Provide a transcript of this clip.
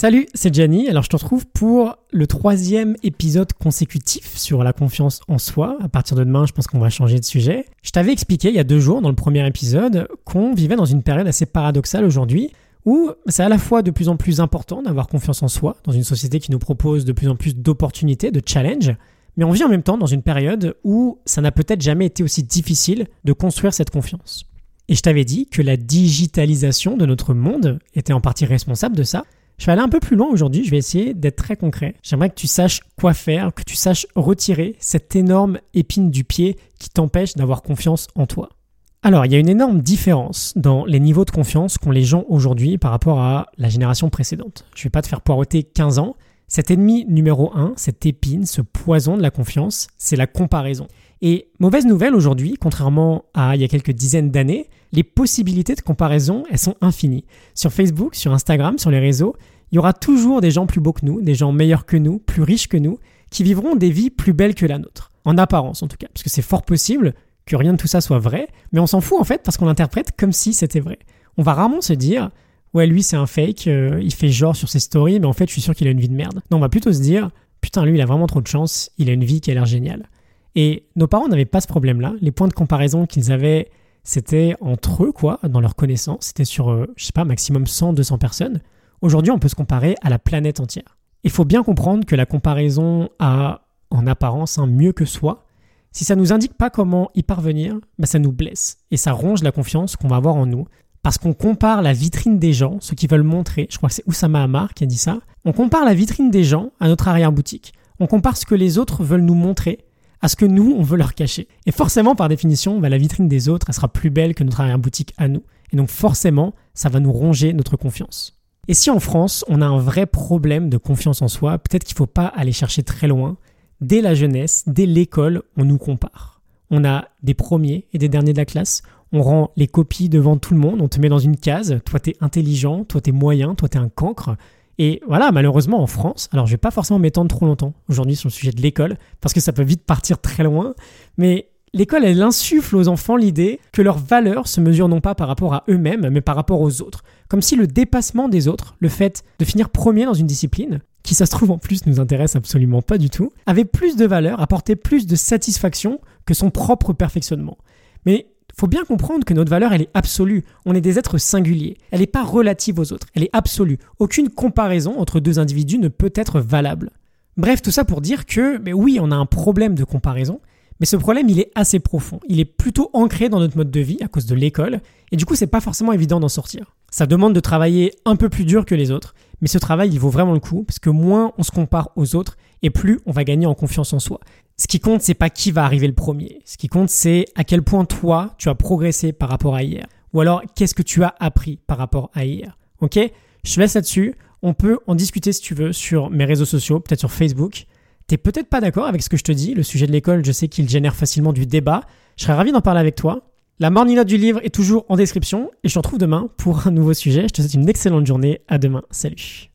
Salut, c'est Gianni. Alors je te retrouve pour le troisième épisode consécutif sur la confiance en soi. À partir de demain, je pense qu'on va changer de sujet. Je t'avais expliqué il y a deux jours dans le premier épisode qu'on vivait dans une période assez paradoxale aujourd'hui où c'est à la fois de plus en plus important d'avoir confiance en soi dans une société qui nous propose de plus en plus d'opportunités, de challenges, mais on vit en même temps dans une période où ça n'a peut-être jamais été aussi difficile de construire cette confiance. Et je t'avais dit que la digitalisation de notre monde était en partie responsable de ça. Je vais aller un peu plus loin aujourd'hui, je vais essayer d'être très concret. J'aimerais que tu saches quoi faire, que tu saches retirer cette énorme épine du pied qui t'empêche d'avoir confiance en toi. Alors, il y a une énorme différence dans les niveaux de confiance qu'ont les gens aujourd'hui par rapport à la génération précédente. Je ne vais pas te faire poireauter 15 ans. Cet ennemi numéro 1, cette épine, ce poison de la confiance, c'est la comparaison. Et mauvaise nouvelle aujourd'hui, contrairement à il y a quelques dizaines d'années, les possibilités de comparaison, elles sont infinies. Sur Facebook, sur Instagram, sur les réseaux, il y aura toujours des gens plus beaux que nous, des gens meilleurs que nous, plus riches que nous, qui vivront des vies plus belles que la nôtre. En apparence en tout cas, parce que c'est fort possible que rien de tout ça soit vrai, mais on s'en fout en fait parce qu'on l'interprète comme si c'était vrai. On va rarement se dire ouais lui c'est un fake, euh, il fait genre sur ses stories, mais en fait je suis sûr qu'il a une vie de merde. Non, on va plutôt se dire putain lui il a vraiment trop de chance, il a une vie qui a l'air géniale. Et nos parents n'avaient pas ce problème-là. Les points de comparaison qu'ils avaient, c'était entre eux, quoi, dans leur connaissance. C'était sur, euh, je sais pas, maximum 100, 200 personnes. Aujourd'hui, on peut se comparer à la planète entière. Il faut bien comprendre que la comparaison a, en apparence, un mieux que soi. Si ça nous indique pas comment y parvenir, bah ça nous blesse et ça ronge la confiance qu'on va avoir en nous. Parce qu'on compare la vitrine des gens, ce qu'ils veulent montrer, je crois que c'est Oussama Hamar qui a dit ça, on compare la vitrine des gens à notre arrière-boutique. On compare ce que les autres veulent nous montrer à ce que nous, on veut leur cacher. Et forcément, par définition, bah, la vitrine des autres, elle sera plus belle que notre arrière-boutique à nous. Et donc forcément, ça va nous ronger notre confiance. Et si en France, on a un vrai problème de confiance en soi, peut-être qu'il ne faut pas aller chercher très loin. Dès la jeunesse, dès l'école, on nous compare. On a des premiers et des derniers de la classe. On rend les copies devant tout le monde. On te met dans une case. Toi, t'es intelligent. Toi, t'es moyen. Toi, t'es un cancre. Et voilà, malheureusement en France, alors je vais pas forcément m'étendre trop longtemps aujourd'hui sur le sujet de l'école, parce que ça peut vite partir très loin, mais l'école, elle insuffle aux enfants l'idée que leur valeur se mesure non pas par rapport à eux-mêmes, mais par rapport aux autres. Comme si le dépassement des autres, le fait de finir premier dans une discipline, qui ça se trouve en plus nous intéresse absolument pas du tout, avait plus de valeur, apportait plus de satisfaction que son propre perfectionnement. Mais faut bien comprendre que notre valeur, elle est absolue. On est des êtres singuliers. Elle n'est pas relative aux autres. Elle est absolue. Aucune comparaison entre deux individus ne peut être valable. Bref, tout ça pour dire que, mais oui, on a un problème de comparaison, mais ce problème, il est assez profond. Il est plutôt ancré dans notre mode de vie à cause de l'école, et du coup, c'est pas forcément évident d'en sortir. Ça demande de travailler un peu plus dur que les autres, mais ce travail, il vaut vraiment le coup, parce que moins on se compare aux autres, et plus on va gagner en confiance en soi. Ce qui compte, c'est pas qui va arriver le premier. Ce qui compte, c'est à quel point toi, tu as progressé par rapport à hier. Ou alors, qu'est-ce que tu as appris par rapport à hier. Ok? Je te laisse là-dessus. On peut en discuter si tu veux sur mes réseaux sociaux, peut-être sur Facebook. T'es peut-être pas d'accord avec ce que je te dis. Le sujet de l'école, je sais qu'il génère facilement du débat. Je serais ravi d'en parler avec toi. La morning note du livre est toujours en description et je te retrouve demain pour un nouveau sujet. Je te souhaite une excellente journée. À demain. Salut.